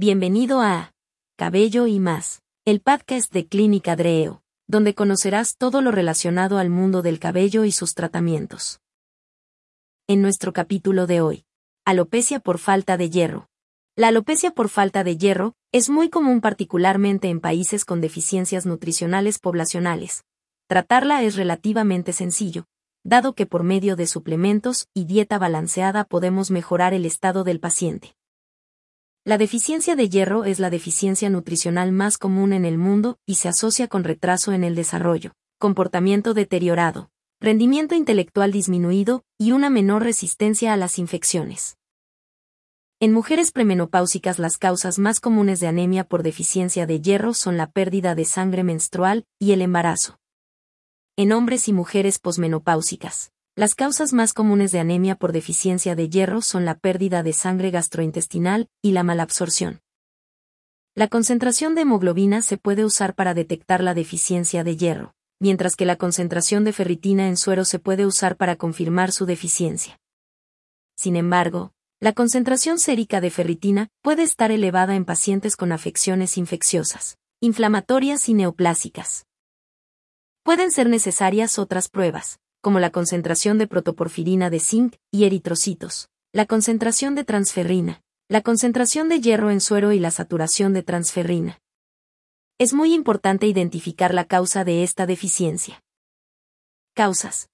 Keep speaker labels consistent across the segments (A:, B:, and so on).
A: Bienvenido a Cabello y más, el podcast de Clínica Dreo, donde conocerás todo lo relacionado al mundo del cabello y sus tratamientos. En nuestro capítulo de hoy, alopecia por falta de hierro. La alopecia por falta de hierro es muy común particularmente en países con deficiencias nutricionales poblacionales. Tratarla es relativamente sencillo, dado que por medio de suplementos y dieta balanceada podemos mejorar el estado del paciente. La deficiencia de hierro es la deficiencia nutricional más común en el mundo y se asocia con retraso en el desarrollo, comportamiento deteriorado, rendimiento intelectual disminuido y una menor resistencia a las infecciones. En mujeres premenopáusicas las causas más comunes de anemia por deficiencia de hierro son la pérdida de sangre menstrual y el embarazo. En hombres y mujeres posmenopáusicas, las causas más comunes de anemia por deficiencia de hierro son la pérdida de sangre gastrointestinal y la malabsorción. La concentración de hemoglobina se puede usar para detectar la deficiencia de hierro, mientras que la concentración de ferritina en suero se puede usar para confirmar su deficiencia. Sin embargo, la concentración sérica de ferritina puede estar elevada en pacientes con afecciones infecciosas, inflamatorias y neoplásicas. Pueden ser necesarias otras pruebas, como la concentración de protoporfirina de zinc y eritrocitos, la concentración de transferrina, la concentración de hierro en suero y la saturación de transferrina. Es muy importante identificar la causa de esta deficiencia. Causas.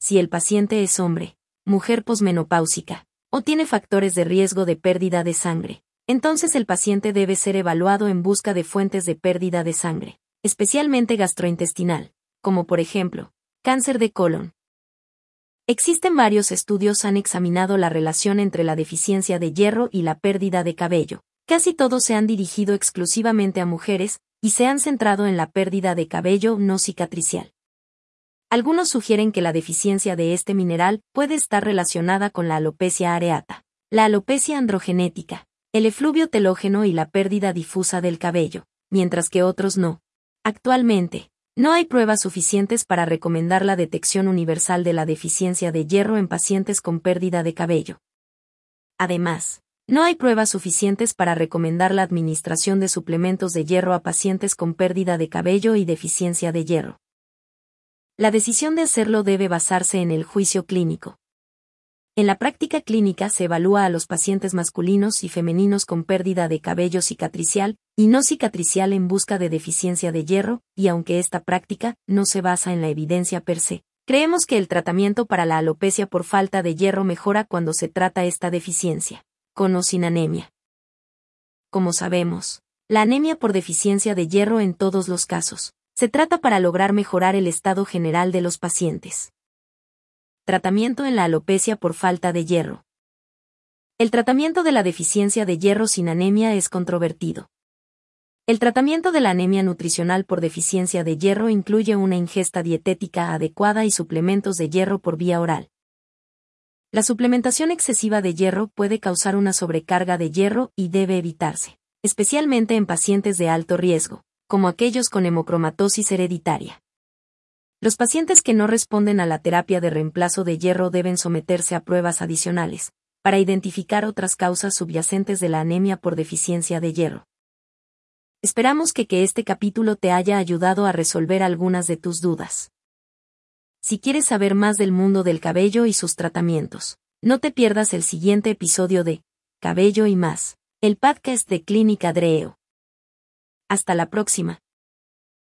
A: Si el paciente es hombre, mujer posmenopáusica, o tiene factores de riesgo de pérdida de sangre, entonces el paciente debe ser evaluado en busca de fuentes de pérdida de sangre, especialmente gastrointestinal, como por ejemplo, Cáncer de colon. Existen varios estudios han examinado la relación entre la deficiencia de hierro y la pérdida de cabello. Casi todos se han dirigido exclusivamente a mujeres, y se han centrado en la pérdida de cabello no cicatricial. Algunos sugieren que la deficiencia de este mineral puede estar relacionada con la alopecia areata, la alopecia androgenética, el efluvio telógeno y la pérdida difusa del cabello, mientras que otros no. Actualmente, no hay pruebas suficientes para recomendar la detección universal de la deficiencia de hierro en pacientes con pérdida de cabello. Además, no hay pruebas suficientes para recomendar la administración de suplementos de hierro a pacientes con pérdida de cabello y deficiencia de hierro. La decisión de hacerlo debe basarse en el juicio clínico. En la práctica clínica se evalúa a los pacientes masculinos y femeninos con pérdida de cabello cicatricial y no cicatricial en busca de deficiencia de hierro, y aunque esta práctica no se basa en la evidencia per se, creemos que el tratamiento para la alopecia por falta de hierro mejora cuando se trata esta deficiencia, con o sin anemia. Como sabemos, la anemia por deficiencia de hierro en todos los casos, se trata para lograr mejorar el estado general de los pacientes. Tratamiento en la alopecia por falta de hierro. El tratamiento de la deficiencia de hierro sin anemia es controvertido. El tratamiento de la anemia nutricional por deficiencia de hierro incluye una ingesta dietética adecuada y suplementos de hierro por vía oral. La suplementación excesiva de hierro puede causar una sobrecarga de hierro y debe evitarse, especialmente en pacientes de alto riesgo, como aquellos con hemocromatosis hereditaria. Los pacientes que no responden a la terapia de reemplazo de hierro deben someterse a pruebas adicionales, para identificar otras causas subyacentes de la anemia por deficiencia de hierro. Esperamos que, este capítulo te haya ayudado a resolver algunas de tus dudas. Si quieres saber más del mundo del cabello y sus tratamientos, no te pierdas el siguiente episodio de Cabello y más, el podcast de Clínica Dreo. Hasta la próxima.